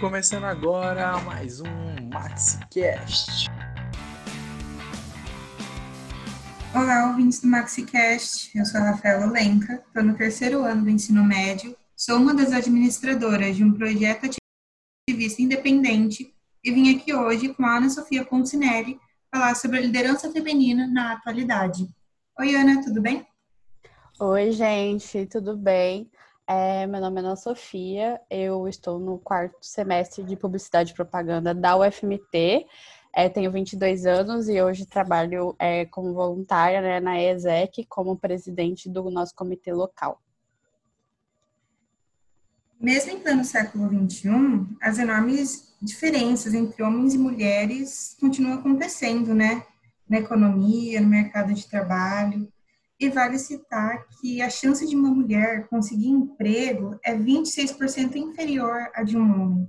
Começando agora mais um MaxiCast. Olá, ouvintes do MaxiCast. Eu sou a Rafaela Lenca, estou no terceiro ano do ensino médio, sou uma das administradoras de um projeto ativista independente e vim aqui hoje com a Ana Sofia Poncinelli falar sobre a liderança feminina na atualidade. Oi, Ana, tudo bem? Oi, gente, tudo bem? É, meu nome é Ana Sofia, eu estou no quarto semestre de Publicidade e Propaganda da UFMT, é, tenho 22 anos e hoje trabalho é, como voluntária né, na ESEC, como presidente do nosso comitê local. Mesmo em pleno século XXI, as enormes diferenças entre homens e mulheres continuam acontecendo, né? Na economia, no mercado de trabalho. E vale citar que a chance de uma mulher conseguir emprego é 26% inferior à de um homem.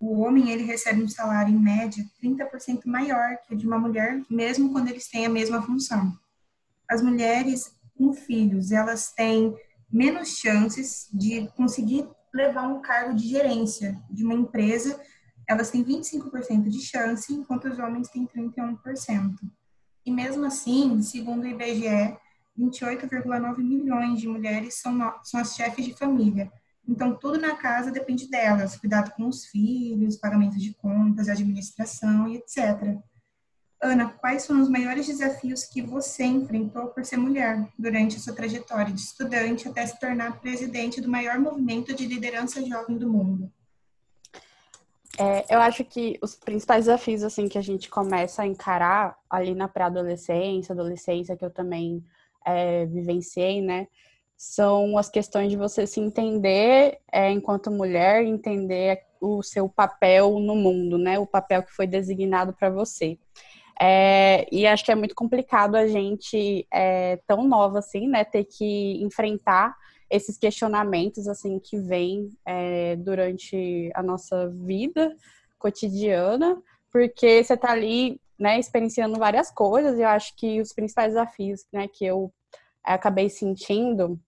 O homem ele recebe um salário em média 30% maior que o de uma mulher, mesmo quando eles têm a mesma função. As mulheres com filhos, elas têm menos chances de conseguir levar um cargo de gerência de uma empresa, elas têm 25% de chance, enquanto os homens têm 31%. E mesmo assim, segundo o IBGE, 28,9 milhões de mulheres são, são as chefes de família. Então, tudo na casa depende delas, cuidado com os filhos, pagamento de contas, administração e etc. Ana, quais foram os maiores desafios que você enfrentou por ser mulher durante a sua trajetória de estudante até se tornar presidente do maior movimento de liderança jovem do mundo? É, eu acho que os principais desafios assim que a gente começa a encarar ali na pré-adolescência, adolescência, que eu também é, vivenciei, né, são as questões de você se entender é, enquanto mulher, entender o seu papel no mundo, né, o papel que foi designado para você. É, e acho que é muito complicado a gente, é, tão nova assim, né, ter que enfrentar esses questionamentos assim que vêm é, durante a nossa vida cotidiana, porque você está ali, né, experienciando várias coisas. Eu acho que os principais desafios, né, que eu acabei sentindo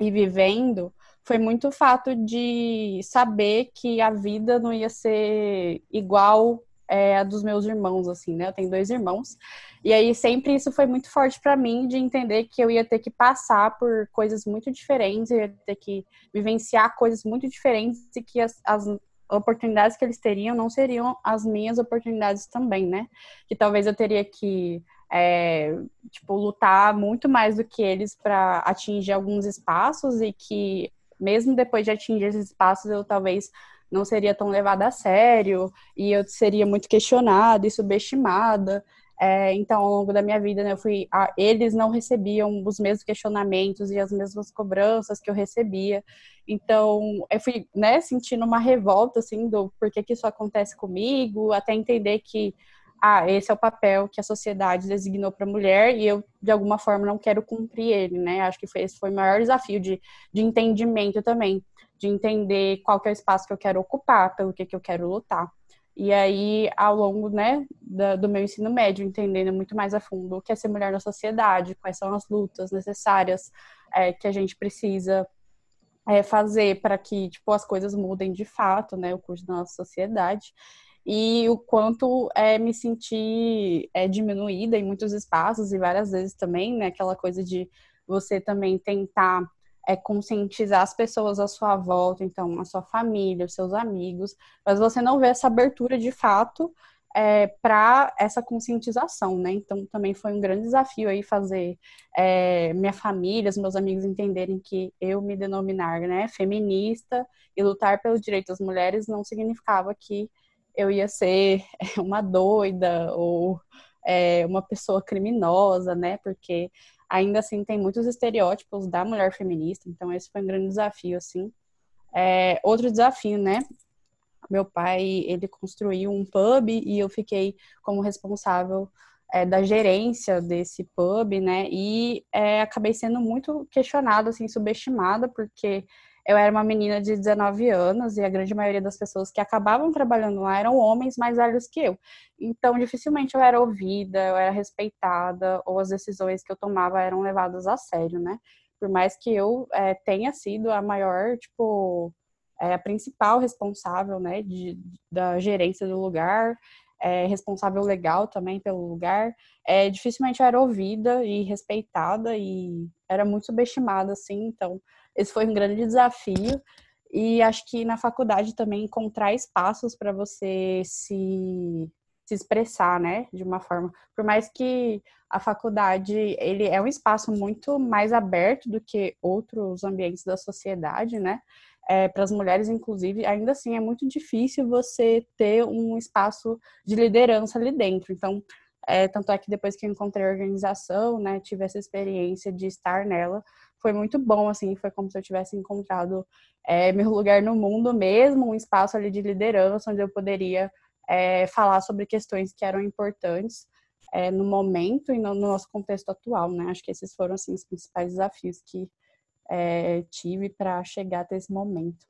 e vivendo foi muito o fato de saber que a vida não ia ser igual é, a dos meus irmãos, assim, né? Eu tenho dois irmãos. E aí sempre isso foi muito forte para mim de entender que eu ia ter que passar por coisas muito diferentes, eu ia ter que vivenciar coisas muito diferentes e que as, as oportunidades que eles teriam não seriam as minhas oportunidades também, né? Que talvez eu teria que é, tipo lutar muito mais do que eles para atingir alguns espaços e que mesmo depois de atingir esses espaços eu talvez não seria tão levada a sério e eu seria muito questionada e subestimada. É, então, ao longo da minha vida, né, eu fui, a, eles não recebiam os mesmos questionamentos e as mesmas cobranças que eu recebia. Então, eu fui, né, sentindo uma revolta, assim, do porquê que isso acontece comigo, até entender que, ah, esse é o papel que a sociedade designou para a mulher e eu, de alguma forma, não quero cumprir ele, né? Acho que foi, esse foi o maior desafio de, de entendimento também de entender qual que é o espaço que eu quero ocupar, pelo que, que eu quero lutar. E aí, ao longo né, da, do meu ensino médio, entendendo muito mais a fundo o que é ser mulher na sociedade, quais são as lutas necessárias é, que a gente precisa é, fazer para que tipo, as coisas mudem de fato, né, o curso da nossa sociedade. E o quanto é, me senti é, diminuída em muitos espaços e várias vezes também, né, aquela coisa de você também tentar é conscientizar as pessoas à sua volta, então a sua família, os seus amigos, mas você não vê essa abertura de fato é, para essa conscientização, né? Então também foi um grande desafio aí fazer é, minha família, os meus amigos entenderem que eu me denominar, né, feminista e lutar pelos direitos das mulheres não significava que eu ia ser uma doida ou é, uma pessoa criminosa, né? Porque ainda assim tem muitos estereótipos da mulher feminista, então esse foi um grande desafio, assim. É, outro desafio, né? Meu pai, ele construiu um pub e eu fiquei como responsável é, da gerência desse pub, né? E é, acabei sendo muito questionada, assim, subestimada, porque eu era uma menina de 19 anos e a grande maioria das pessoas que acabavam trabalhando lá eram homens mais velhos que eu. Então, dificilmente eu era ouvida, eu era respeitada, ou as decisões que eu tomava eram levadas a sério, né? Por mais que eu é, tenha sido a maior, tipo, é a principal responsável, né, de, da gerência do lugar, é responsável legal também pelo lugar, é, dificilmente era ouvida e respeitada e era muito subestimada, assim, então esse foi um grande desafio e acho que na faculdade também encontrar espaços para você se, se expressar, né, de uma forma, por mais que a faculdade ele é um espaço muito mais aberto do que outros ambientes da sociedade, né? É, para as mulheres, inclusive, ainda assim é muito difícil você ter um espaço de liderança ali dentro. Então, é, tanto é que depois que eu encontrei a organização, né, tive essa experiência de estar nela, foi muito bom, assim, foi como se eu tivesse encontrado é, meu lugar no mundo mesmo, um espaço ali de liderança, onde eu poderia é, falar sobre questões que eram importantes é, no momento e no, no, nosso contexto atual, né? Acho que esses foram, assim, os principais desafios que é, tive para chegar até esse momento.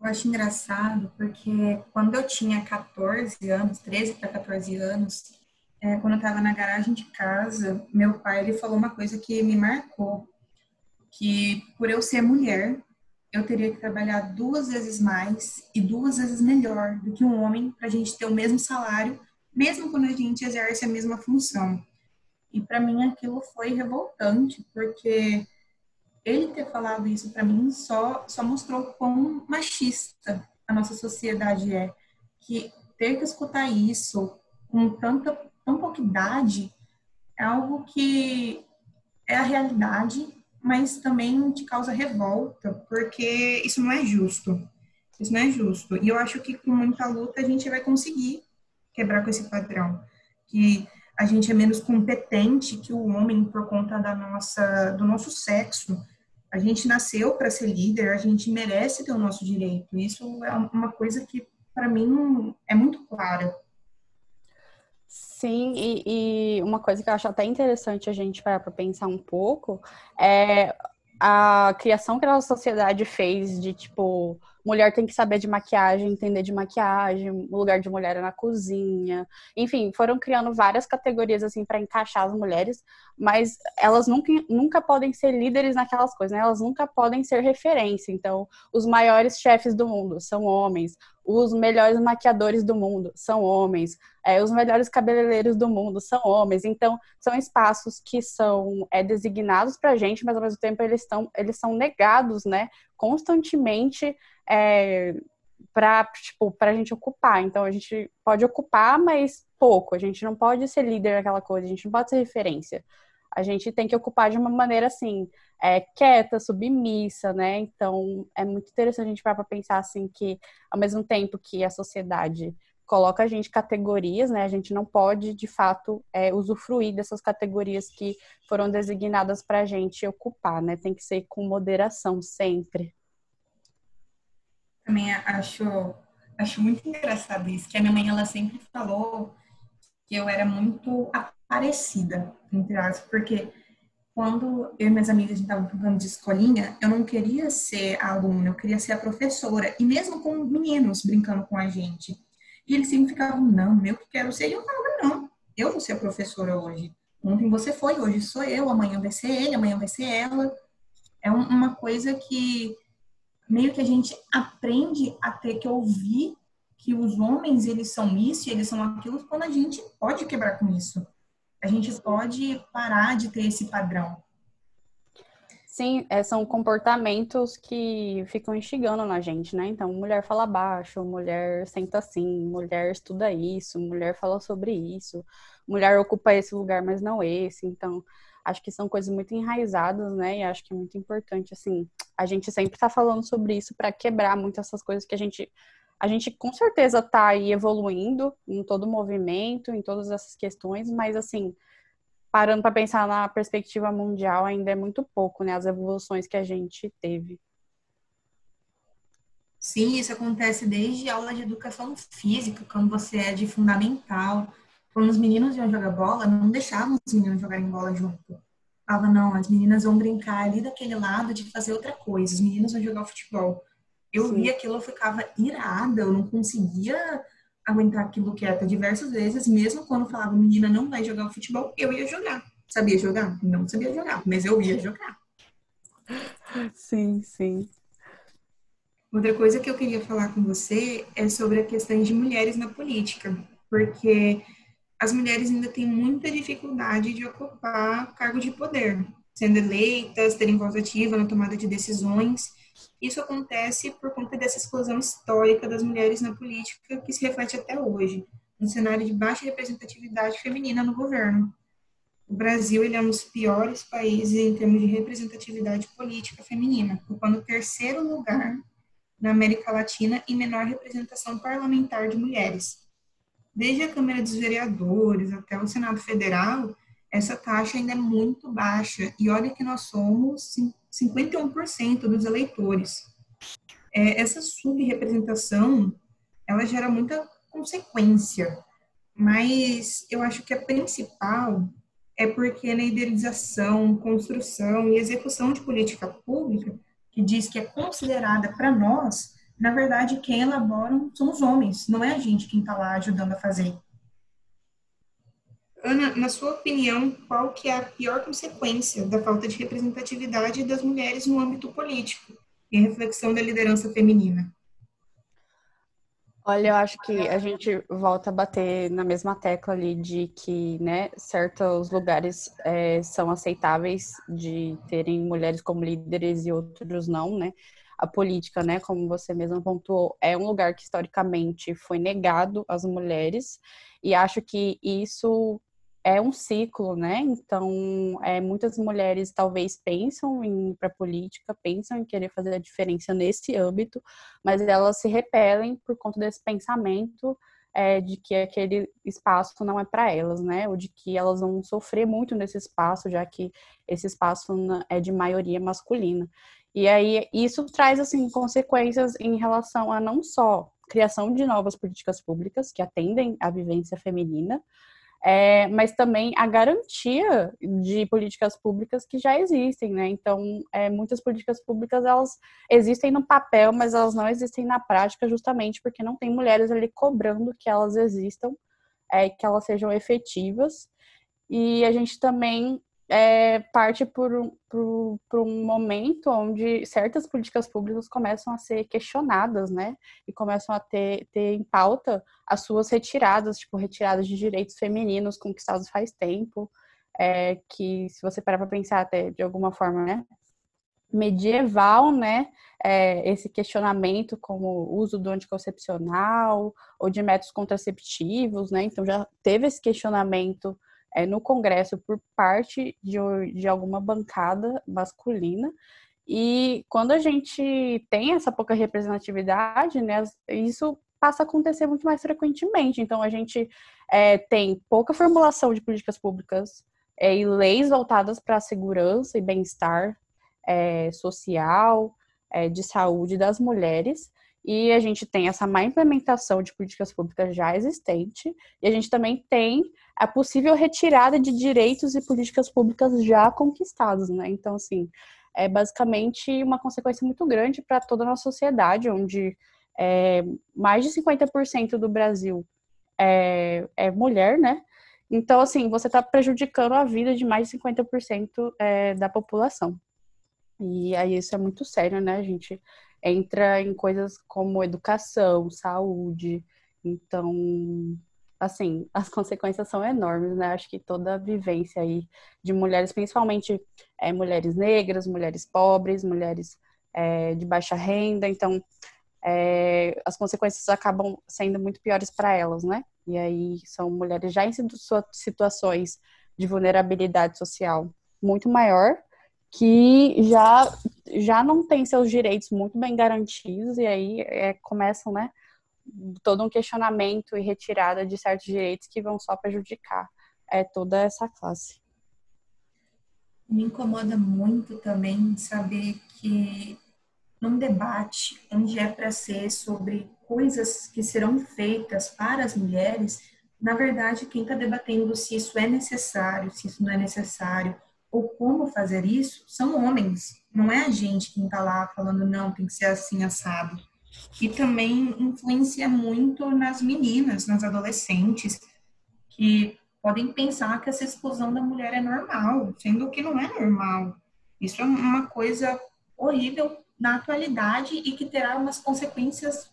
Eu acho engraçado porque quando eu tinha 14 anos, 13 para 14 anos, é, quando eu estava na garagem de casa, meu pai ele falou uma coisa que me marcou, que por eu ser mulher, eu teria que trabalhar duas vezes mais e duas vezes melhor do que um homem para a gente ter o mesmo salário, mesmo quando a gente exerce a mesma função. E para mim aquilo foi revoltante, porque ele ter falado isso para mim só só mostrou quão machista a nossa sociedade é, que ter que escutar isso com tanta tão pouca idade é algo que é a realidade, mas também te causa revolta, porque isso não é justo. Isso não é justo. E eu acho que com muita luta a gente vai conseguir quebrar com esse padrão, que a gente é menos competente que o homem por conta da nossa do nosso sexo. A gente nasceu para ser líder, a gente merece ter o nosso direito. Isso é uma coisa que para mim é muito clara. Sim, e, e, uma coisa que eu acho até interessante a gente parar para pensar um pouco é a criação que a nossa sociedade fez de tipo mulher tem que saber de maquiagem, entender de maquiagem, o lugar de mulher é na cozinha. Enfim, foram criando várias categorias assim para encaixar as mulheres, mas elas nunca, nunca podem ser líderes naquelas coisas, né? Elas nunca podem ser referência. Então, os maiores chefes do mundo são homens, os melhores maquiadores do mundo são homens, é, os melhores cabeleireiros do mundo são homens. Então, são espaços que são é, designados para a gente, mas ao mesmo tempo eles, estão, eles são negados, né? Constantemente é, para tipo, a gente ocupar. Então, a gente pode ocupar, mas pouco. A gente não pode ser líder naquela coisa, a gente não pode ser referência. A gente tem que ocupar de uma maneira assim, é, quieta, submissa, né? Então, é muito interessante a gente para pensar assim que, ao mesmo tempo que a sociedade coloca a gente categorias, né? A gente não pode, de fato, é, usufruir dessas categorias que foram designadas para a gente ocupar, né? Tem que ser com moderação sempre também acho, acho muito engraçado isso, que a minha mãe, ela sempre falou que eu era muito aparecida, entre aspas, porque quando eu e minhas amigas estavam falando de escolinha, eu não queria ser a aluna, eu queria ser a professora, e mesmo com meninos brincando com a gente. E eles sempre ficavam, não, eu que quero ser, e eu falava, não, eu vou ser a professora hoje. Ontem você foi, hoje sou eu, amanhã vai ser ele, amanhã vai ser ela. É uma coisa que meio que a gente aprende a ter que ouvir que os homens, eles são isso e eles são aquilo, quando a gente pode quebrar com isso. A gente pode parar de ter esse padrão. Sim, é, são comportamentos que ficam instigando na gente, né? Então, mulher fala baixo, mulher senta assim, mulher estuda isso, mulher fala sobre isso, mulher ocupa esse lugar, mas não esse. Então, acho que são coisas muito enraizadas, né? E acho que é muito importante, assim, a gente sempre tá falando sobre isso para quebrar muito essas coisas que a gente. A gente com certeza tá aí evoluindo em todo o movimento, em todas essas questões, mas assim, parando para pensar na perspectiva mundial, ainda é muito pouco, né? As evoluções que a gente teve. Sim, isso acontece desde aula de educação física, quando você é de fundamental, quando os meninos iam jogar bola, não deixavam os meninos jogarem bola junto. Falava, não, as meninas vão brincar ali daquele lado de fazer outra coisa, os meninos vão jogar futebol. Eu Sim. via aquilo, eu ficava irada, eu não conseguia aguentar aquilo quieta diversas vezes, mesmo quando falava, menina não vai jogar futebol, eu ia jogar. Sabia jogar? Não sabia jogar, mas eu ia jogar. Sim, sim. Outra coisa que eu queria falar com você é sobre a questão de mulheres na política, porque as mulheres ainda têm muita dificuldade de ocupar cargo de poder, sendo eleitas, terem voz ativa na tomada de decisões. Isso acontece por conta dessa exclusão histórica das mulheres na política que se reflete até hoje, um cenário de baixa representatividade feminina no governo. O Brasil ele é um dos piores países em termos de representatividade política feminina, ocupando o terceiro lugar na América Latina e menor representação parlamentar de mulheres. Desde a Câmara dos Vereadores até o Senado Federal, essa taxa ainda é muito baixa. E olha que nós somos 51% dos eleitores. É, essa subrepresentação, ela gera muita consequência, mas eu acho que a principal é porque na idealização, construção e execução de política pública, que diz que é considerada para nós, na verdade, quem elabora são os homens, não é a gente quem está lá ajudando a fazer. Ana, na sua opinião, qual que é a pior consequência da falta de representatividade das mulheres no âmbito político e reflexão da liderança feminina? Olha, eu acho que a gente volta a bater na mesma tecla ali de que, né, certos lugares é, são aceitáveis de terem mulheres como líderes e outros não, né? A política, né, como você mesmo pontuou, é um lugar que historicamente foi negado às mulheres e acho que isso é um ciclo, né? Então, é, muitas mulheres talvez pensam em ir para política, pensam em querer fazer a diferença nesse âmbito, mas elas se repelem por conta desse pensamento é, de que aquele espaço não é para elas, né? Ou de que elas vão sofrer muito nesse espaço, já que esse espaço é de maioria masculina. E aí isso traz assim consequências em relação a não só criação de novas políticas públicas que atendem à vivência feminina, é, mas também a garantia de políticas públicas que já existem, né? Então, é, muitas políticas públicas elas existem no papel, mas elas não existem na prática, justamente porque não tem mulheres ali cobrando que elas existam, é, que elas sejam efetivas. E a gente também é, parte por, por, por, um momento onde certas políticas públicas começam a ser questionadas, né? E começam a ter, ter em pauta as suas retiradas, tipo, retiradas de direitos femininos conquistados faz tempo, é, que se você parar para pensar até de alguma forma, né? medieval, né, é, esse questionamento como uso do anticoncepcional ou de métodos contraceptivos, né, então já teve esse questionamento é, no Congresso por parte de, de alguma bancada masculina. E quando a gente tem essa pouca representatividade, né, isso passa a acontecer muito mais frequentemente. Então, a gente é, tem pouca formulação de políticas públicas é, e leis voltadas para a segurança e bem-estar é, social, é, de saúde das mulheres, e a gente tem essa má implementação de políticas públicas já existente, e a gente também tem a possível retirada de direitos e políticas públicas já conquistados, né? Então, assim, é basicamente uma consequência muito grande para toda a nossa sociedade, onde é, mais de 50% do Brasil é, é, mulher, né? Então, assim, você está prejudicando a vida de mais de 50% é, da população. E aí isso é muito sério, né? Gente entra em coisas como educação, saúde. Então, assim, as consequências são enormes, né? Acho que toda a vivência aí de mulheres, principalmente é, mulheres negras, mulheres pobres, mulheres é, de baixa renda, então é, as consequências acabam sendo muito piores para elas, né? E aí são mulheres já em situações de vulnerabilidade social muito maior que já, já não tem seus direitos muito bem garantidos e aí é, começam, né, todo um questionamento e retirada de certos direitos que vão só prejudicar é, toda essa classe. Me incomoda muito também saber que num debate onde é para ser sobre coisas que serão feitas para as mulheres, na verdade, quem está debatendo se isso é necessário, se isso não é necessário, ou como fazer isso são homens, não é a gente quem está lá falando não, tem que ser assim assado. E também influencia muito nas meninas, nas adolescentes, que podem pensar que essa exclusão da mulher é normal, sendo que não é normal. Isso é uma coisa horrível na atualidade e que terá umas consequências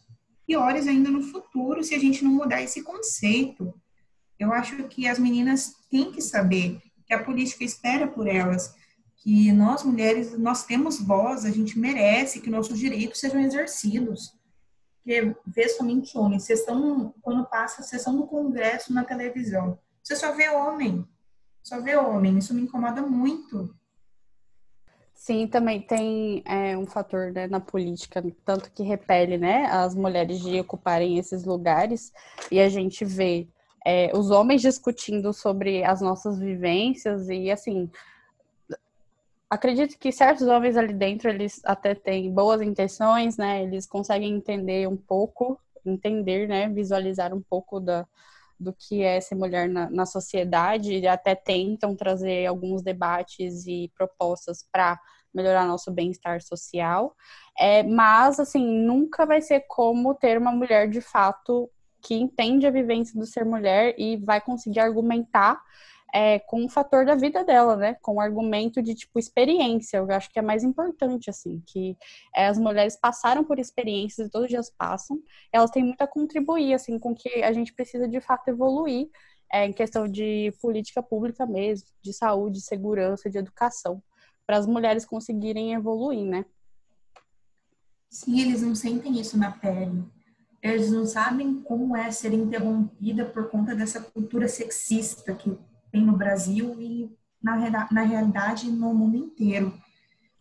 piores ainda no futuro se a gente não mudar esse conceito. Eu acho que as meninas têm que saber que a política espera por elas, que nós mulheres nós temos voz, a gente merece que nossos direitos sejam exercidos. Porque vê somente homens, sessão, quando passa a sessão do Congresso na televisão, você só vê homem, só vê homem, isso me incomoda muito. Sim, também tem é, um fator né, na política, tanto que repele né, as mulheres de ocuparem esses lugares, e a gente vê é, os homens discutindo sobre as nossas vivências, e assim, acredito que certos homens ali dentro, eles até têm boas intenções, né, eles conseguem entender um pouco, entender, né, visualizar um pouco da, do que é ser mulher na, na sociedade, e até tentam trazer alguns debates e propostas para melhorar nosso bem-estar social. É, mas, assim, nunca vai ser como ter uma mulher de fato que entende a vivência do ser mulher e vai conseguir argumentar é, com o fator da vida dela, né? Com o argumento de, tipo, experiência. Eu acho que é mais importante, assim, que é, as mulheres passaram por experiências e todos os dias passam. Elas têm muito a contribuir, assim, com que a gente precisa, de fato, evoluir é, em questão de política pública mesmo, de saúde, segurança, de educação, para as mulheres conseguirem evoluir, né? Sim, eles não sentem isso na pele. Eles não sabem como é ser interrompida por conta dessa cultura sexista que tem no Brasil e na, na realidade no mundo inteiro.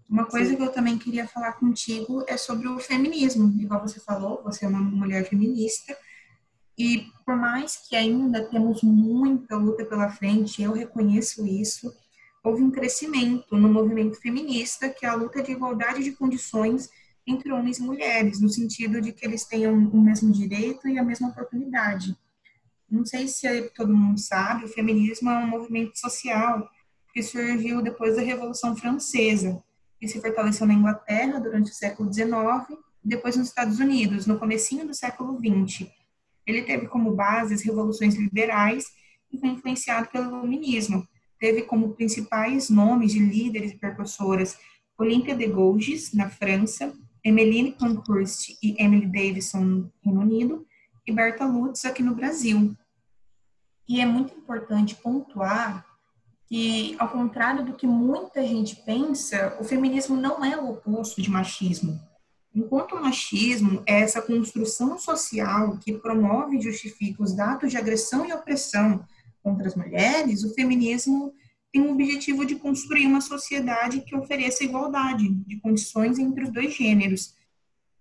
Uma coisa Sim. que eu também queria falar contigo é sobre o feminismo. Igual você falou, você é uma mulher feminista. E por mais que ainda temos muita luta pela frente, eu reconheço isso, houve um crescimento no movimento feminista, que é a luta de igualdade de condições entre homens e mulheres, no sentido de que eles tenham o mesmo direito e a mesma oportunidade. Não sei se todo mundo sabe, o feminismo é um movimento social que surgiu depois da Revolução Francesa, que se fortaleceu na Inglaterra durante o século XIX, depois nos Estados Unidos, no comecinho do século XX. Ele teve como base as revoluções liberais e foi influenciado pelo iluminismo. Teve como principais nomes de líderes e percursoras Olympia de Gouges, na França, Emmeline Pankhurst e Emily Davison, no Reino Unido, e Berta Lutz aqui no Brasil. E é muito importante pontuar que, ao contrário do que muita gente pensa, o feminismo não é o oposto de machismo. Enquanto o machismo é essa construção social que promove e justifica os atos de agressão e opressão contra as mulheres, o feminismo tem o objetivo de construir uma sociedade que ofereça igualdade de condições entre os dois gêneros.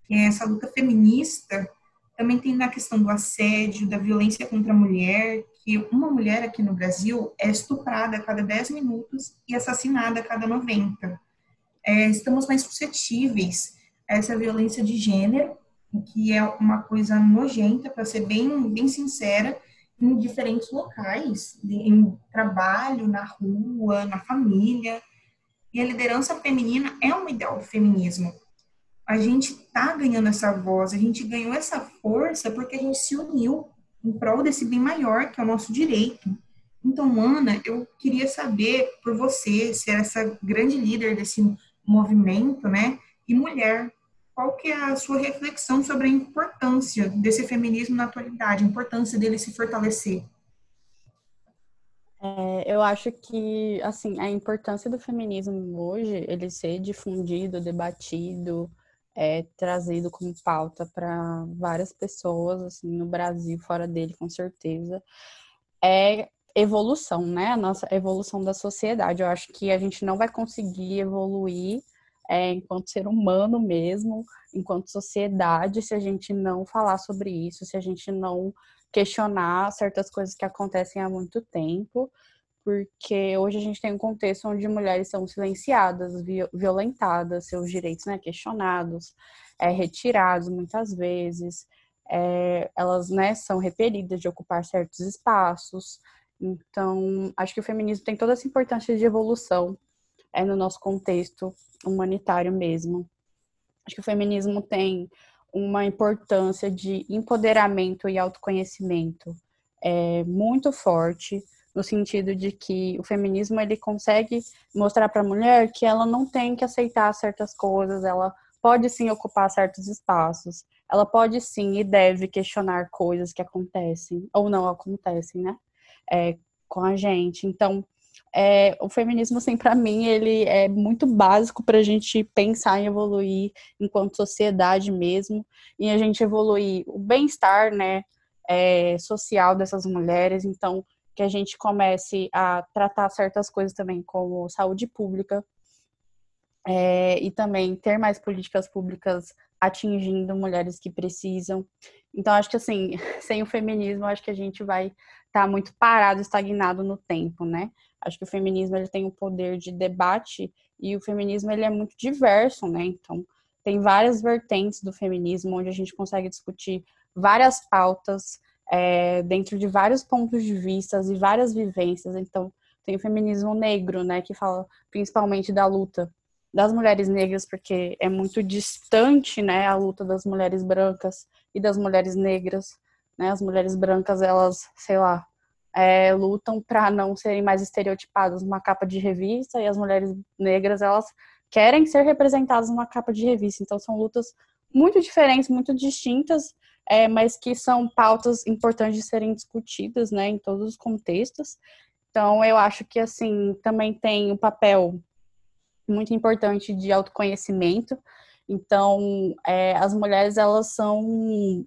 Essa luta feminista também tem na questão do assédio, da violência contra a mulher, que uma mulher aqui no Brasil é estuprada a cada 10 minutos e assassinada a cada 90. É, estamos mais suscetíveis a essa violência de gênero, que é uma coisa nojenta, para ser bem, bem sincera, em diferentes locais, em trabalho, na rua, na família. E a liderança feminina é um ideal do feminismo a gente está ganhando essa voz, a gente ganhou essa força porque a gente se uniu em prol desse bem maior que é o nosso direito. Então, Ana, eu queria saber por você, ser essa grande líder desse movimento, né, e mulher, qual que é a sua reflexão sobre a importância desse feminismo na atualidade, a importância dele se fortalecer? É, eu acho que, assim, a importância do feminismo hoje, ele ser difundido, debatido, é, trazido como pauta para várias pessoas, assim, no Brasil, fora dele, com certeza, é evolução, né? A nossa evolução da sociedade. Eu acho que a gente não vai conseguir evoluir é, enquanto ser humano mesmo, enquanto sociedade, se a gente não falar sobre isso, se a gente não questionar certas coisas que acontecem há muito tempo porque hoje a gente tem um contexto onde mulheres são silenciadas, violentadas, seus direitos né, questionados, é, retirados muitas vezes, é, elas né, são repelidas de ocupar certos espaços. Então, acho que o feminismo tem toda essa importância de evolução é, no nosso contexto humanitário mesmo. Acho que o feminismo tem uma importância de empoderamento e autoconhecimento é, muito forte no sentido de que o feminismo ele consegue mostrar para a mulher que ela não tem que aceitar certas coisas, ela pode sim ocupar certos espaços, ela pode sim e deve questionar coisas que acontecem ou não acontecem, né? É, com a gente. Então, é, o feminismo, assim, para mim, ele é muito básico para a gente pensar em evoluir enquanto sociedade mesmo, e a gente evoluir o bem-estar, né, é, social dessas mulheres. Então, que a gente comece a tratar certas coisas também, como saúde pública, é, e também ter mais políticas públicas atingindo mulheres que precisam. Então, acho que assim, sem o feminismo, acho que a gente vai estar tá muito parado, estagnado no tempo, né? Acho que o feminismo ele tem um poder de debate e o feminismo ele é muito diverso, né? Então, tem várias vertentes do feminismo onde a gente consegue discutir várias pautas é, dentro de vários pontos de vista e várias vivências. Então, tem o feminismo negro, né, que fala principalmente da luta das mulheres negras, porque é muito distante, né, a luta das mulheres brancas e das mulheres negras, né? As mulheres brancas, elas, sei lá, é, lutam para não serem mais estereotipadas numa capa de revista e as mulheres negras, elas querem ser representadas numa capa de revista. Então, são lutas muito diferentes, muito distintas, é, mas que são pautas importantes de serem discutidas, né, em todos os contextos. Então, eu acho que, assim, também tem um papel muito importante de autoconhecimento. Então, é, as mulheres, elas são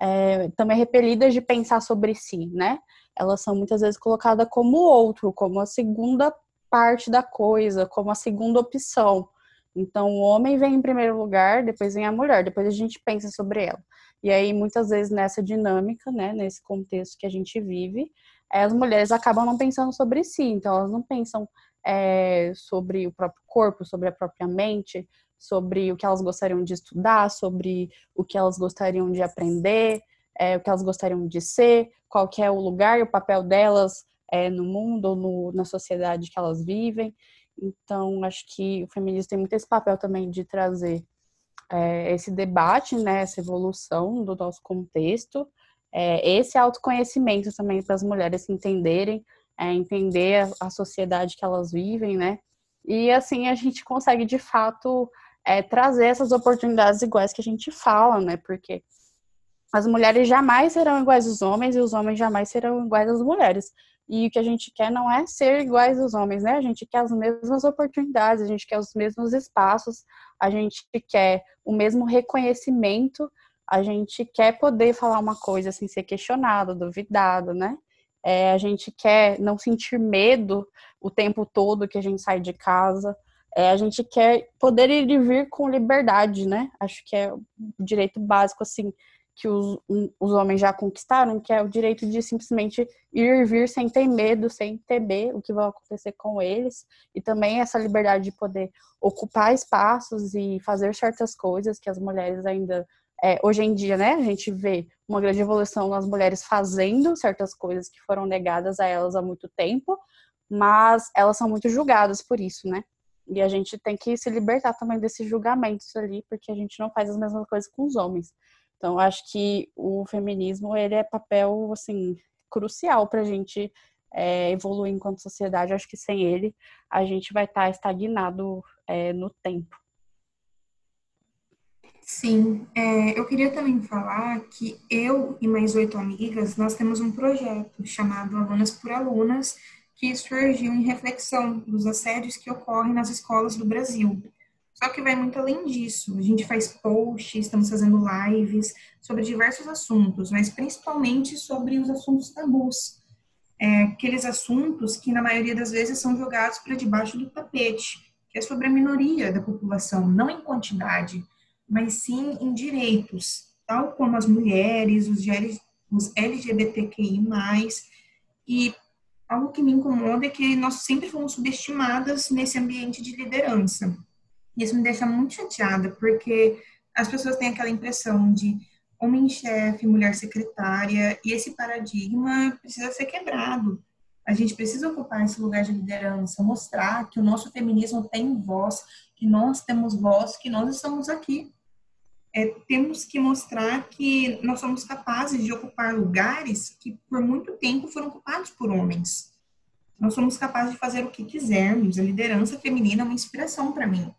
é, também repelidas de pensar sobre si, né? Elas são muitas vezes colocadas como outro, como a segunda parte da coisa, como a segunda opção. Então, o homem vem em primeiro lugar, depois vem a mulher, depois a gente pensa sobre ela. E aí, muitas vezes, nessa dinâmica, né, nesse contexto que a gente vive, as mulheres acabam não pensando sobre si, então elas não pensam é, sobre o próprio corpo, sobre a própria mente, sobre o que elas gostariam de estudar, sobre o que elas gostariam de aprender, é, o que elas gostariam de ser, qual é o lugar e o papel delas é, no mundo ou no, na sociedade que elas vivem. Então, acho que o feminismo tem muito esse papel também de trazer é, esse debate, né, essa evolução do nosso contexto, é, esse autoconhecimento também para as mulheres entenderem, é, entender a, a sociedade que elas vivem, né, e assim a gente consegue de fato é, trazer essas oportunidades iguais que a gente fala, né? Porque as mulheres jamais serão iguais aos homens e os homens jamais serão iguais às mulheres. E o que a gente quer não é ser iguais aos homens, né? A gente quer as mesmas oportunidades, a gente quer os mesmos espaços, a gente quer o mesmo reconhecimento, a gente quer poder falar uma coisa sem ser questionado, duvidado, né? É, a gente quer não sentir medo o tempo todo que a gente sai de casa. É, a gente quer poder ir e vir com liberdade, né? Acho que é o direito básico, assim, que os, os homens já conquistaram, que é o direito de simplesmente ir e vir sem ter medo, sem temer o que vai acontecer com eles. E também essa liberdade de poder ocupar espaços e fazer certas coisas que as mulheres ainda é, hoje em dia, né, a gente vê uma grande evolução nas mulheres fazendo certas coisas que foram negadas a elas há muito tempo, mas elas são muito julgadas por isso, né? E a gente tem que se libertar também desses julgamentos ali, porque a gente não faz as mesmas coisas com os homens. Então, acho que o feminismo, ele é papel, assim, crucial para a gente é, evoluir enquanto sociedade. Acho que sem ele, a gente vai estar tá estagnado é, no tempo. Sim, é, eu queria também falar que eu e mais oito amigas, nós temos um projeto chamado Alunas por Alunas, que surgiu em reflexão dos assédios que ocorrem nas escolas do Brasil. Só que vai muito além disso. A gente faz posts, estamos fazendo lives sobre diversos assuntos, mas principalmente sobre os assuntos tabus. É, aqueles assuntos que, na maioria das vezes, são jogados para debaixo do tapete, que é sobre a minoria da população, não em quantidade, mas sim em direitos, tal como as mulheres, os, os LGBTQI+, e algo que me incomoda é que nós sempre fomos subestimadas nesse ambiente de liderança. Isso me deixa muito chateada, porque as pessoas têm aquela impressão de homem-chefe, mulher secretária, e esse paradigma precisa ser quebrado. A gente precisa ocupar esse lugar de liderança, mostrar que o nosso feminismo tem voz, que nós temos voz, que nós estamos aqui. É, temos que mostrar que nós somos capazes de ocupar lugares que por muito tempo foram ocupados por homens. Nós somos capazes de fazer o que quisermos. A liderança feminina é uma inspiração para mim.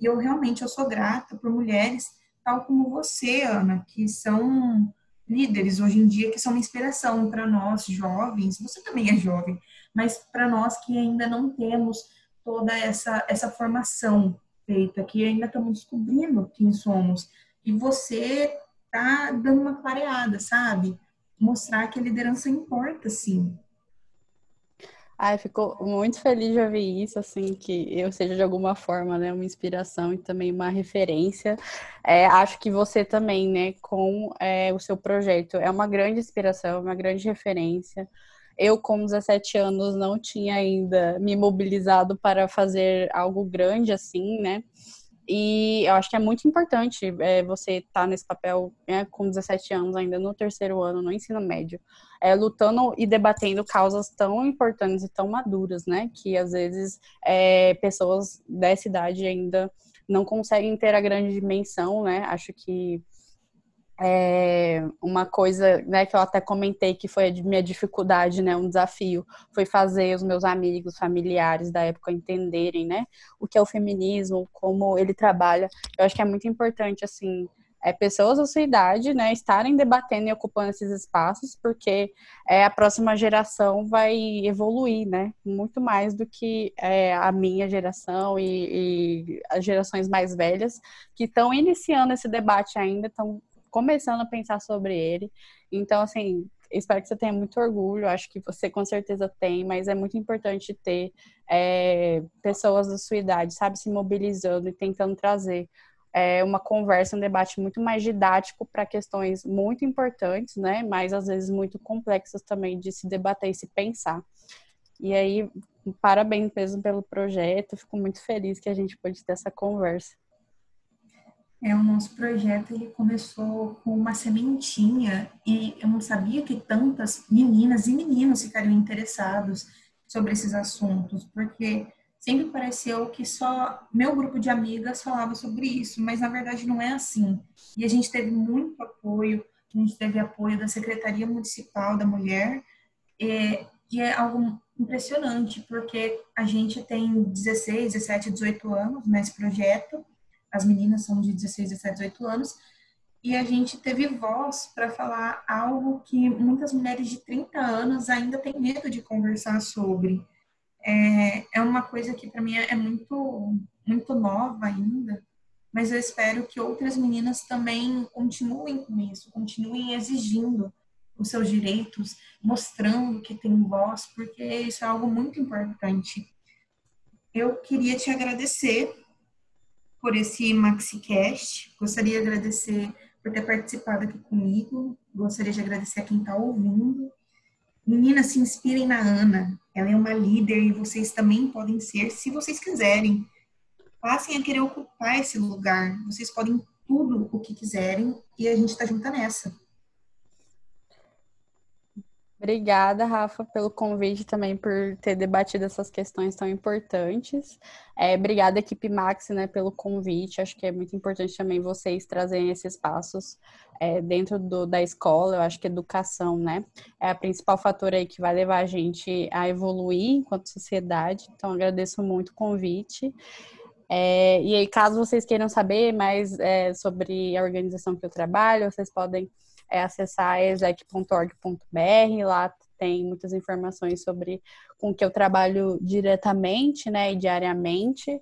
E eu realmente eu sou grata por mulheres tal como você, Ana, que são líderes hoje em dia, que são uma inspiração para nós jovens. Você também é jovem, mas para nós que ainda não temos toda essa, essa formação feita, que ainda estamos descobrindo quem somos. E você tá dando uma clareada, sabe? Mostrar que a liderança importa, sim. Ai, fico muito feliz de ouvir isso, assim, que eu seja de alguma forma, né, uma inspiração e também uma referência. É, acho que você também, né, com é, o seu projeto, é uma grande inspiração, uma grande referência. Eu, com 17 anos, não tinha ainda me mobilizado para fazer algo grande assim, né? E eu acho que é muito importante é, você estar tá nesse papel né, com 17 anos, ainda no terceiro ano, no ensino médio, é, lutando e debatendo causas tão importantes e tão maduras, né? Que às vezes é, pessoas dessa idade ainda não conseguem ter a grande dimensão, né? Acho que é, uma coisa né, que eu até comentei que foi a minha dificuldade, né, um desafio, foi fazer os meus amigos, familiares da época entenderem, né, o que é o feminismo, como ele trabalha. Eu acho que é muito importante, assim, é, pessoas da sua idade, né, estarem debatendo e ocupando esses espaços, porque é, a próxima geração vai evoluir, né, muito mais do que é, a minha geração e, e as gerações mais velhas que estão iniciando esse debate ainda, estão começando a pensar sobre ele. Então, assim, espero que você tenha muito orgulho, acho que você com certeza tem, mas é muito importante ter é, pessoas da sua idade, sabe, se mobilizando e tentando trazer é, uma conversa, um debate muito mais didático para questões muito importantes, né, mas às vezes muito complexas também de se debater e se pensar. E aí, parabéns mesmo pelo projeto, fico muito feliz que a gente pôde ter essa conversa. É, o nosso projeto ele começou com uma sementinha e eu não sabia que tantas meninas e meninos ficariam interessados sobre esses assuntos, porque sempre pareceu que só meu grupo de amigas falava sobre isso, mas na verdade não é assim. E a gente teve muito apoio, a gente teve apoio da Secretaria Municipal da Mulher, e, e é algo impressionante, porque a gente tem 16, 17, 18 anos nesse projeto, as meninas são de 16, 17, 18 anos, e a gente teve voz para falar algo que muitas mulheres de 30 anos ainda têm medo de conversar sobre. É, é uma coisa que para mim é muito, muito nova ainda, mas eu espero que outras meninas também continuem com isso, continuem exigindo os seus direitos, mostrando que tem voz, porque isso é algo muito importante. Eu queria te agradecer por esse MaxiCast. Gostaria de agradecer por ter participado aqui comigo. Gostaria de agradecer a quem está ouvindo. Meninas, se inspirem na Ana. Ela é uma líder e vocês também podem ser, se vocês quiserem. Passem a querer ocupar esse lugar. Vocês podem tudo o que quiserem e a gente está junto nessa. Obrigada, Rafa, pelo convite também por ter debatido essas questões tão importantes. É, obrigada, equipe Max, né, pelo convite. Acho que é muito importante também vocês trazerem esses passos é, dentro do, da escola. Eu acho que educação, né, é a principal fator aí que vai levar a gente a evoluir enquanto sociedade. Então, agradeço muito o convite. É, e aí, caso vocês queiram saber mais é, sobre a organização que eu trabalho, vocês podem é acessar exec.org.br, lá tem muitas informações sobre com que eu trabalho diretamente, né, e diariamente.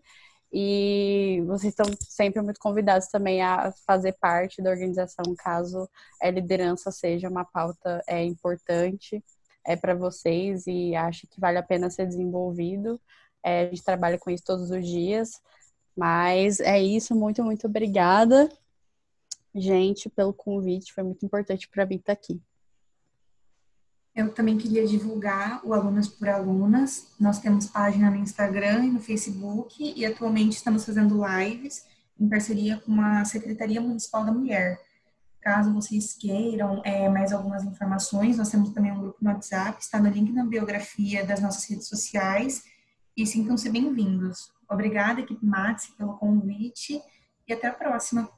E vocês estão sempre muito convidados também a fazer parte da organização, caso a liderança seja uma pauta é, importante é, para vocês e acho que vale a pena ser desenvolvido. É, a gente trabalha com isso todos os dias. Mas é isso, muito, muito obrigada gente, pelo convite. Foi muito importante para mim estar aqui. Eu também queria divulgar o Alunas por Alunas. Nós temos página no Instagram e no Facebook e atualmente estamos fazendo lives em parceria com a Secretaria Municipal da Mulher. Caso vocês queiram é, mais algumas informações, nós temos também um grupo no WhatsApp, está no link na biografia das nossas redes sociais e sintam-se bem-vindos. Obrigada, equipe Max, pelo convite e até a próxima.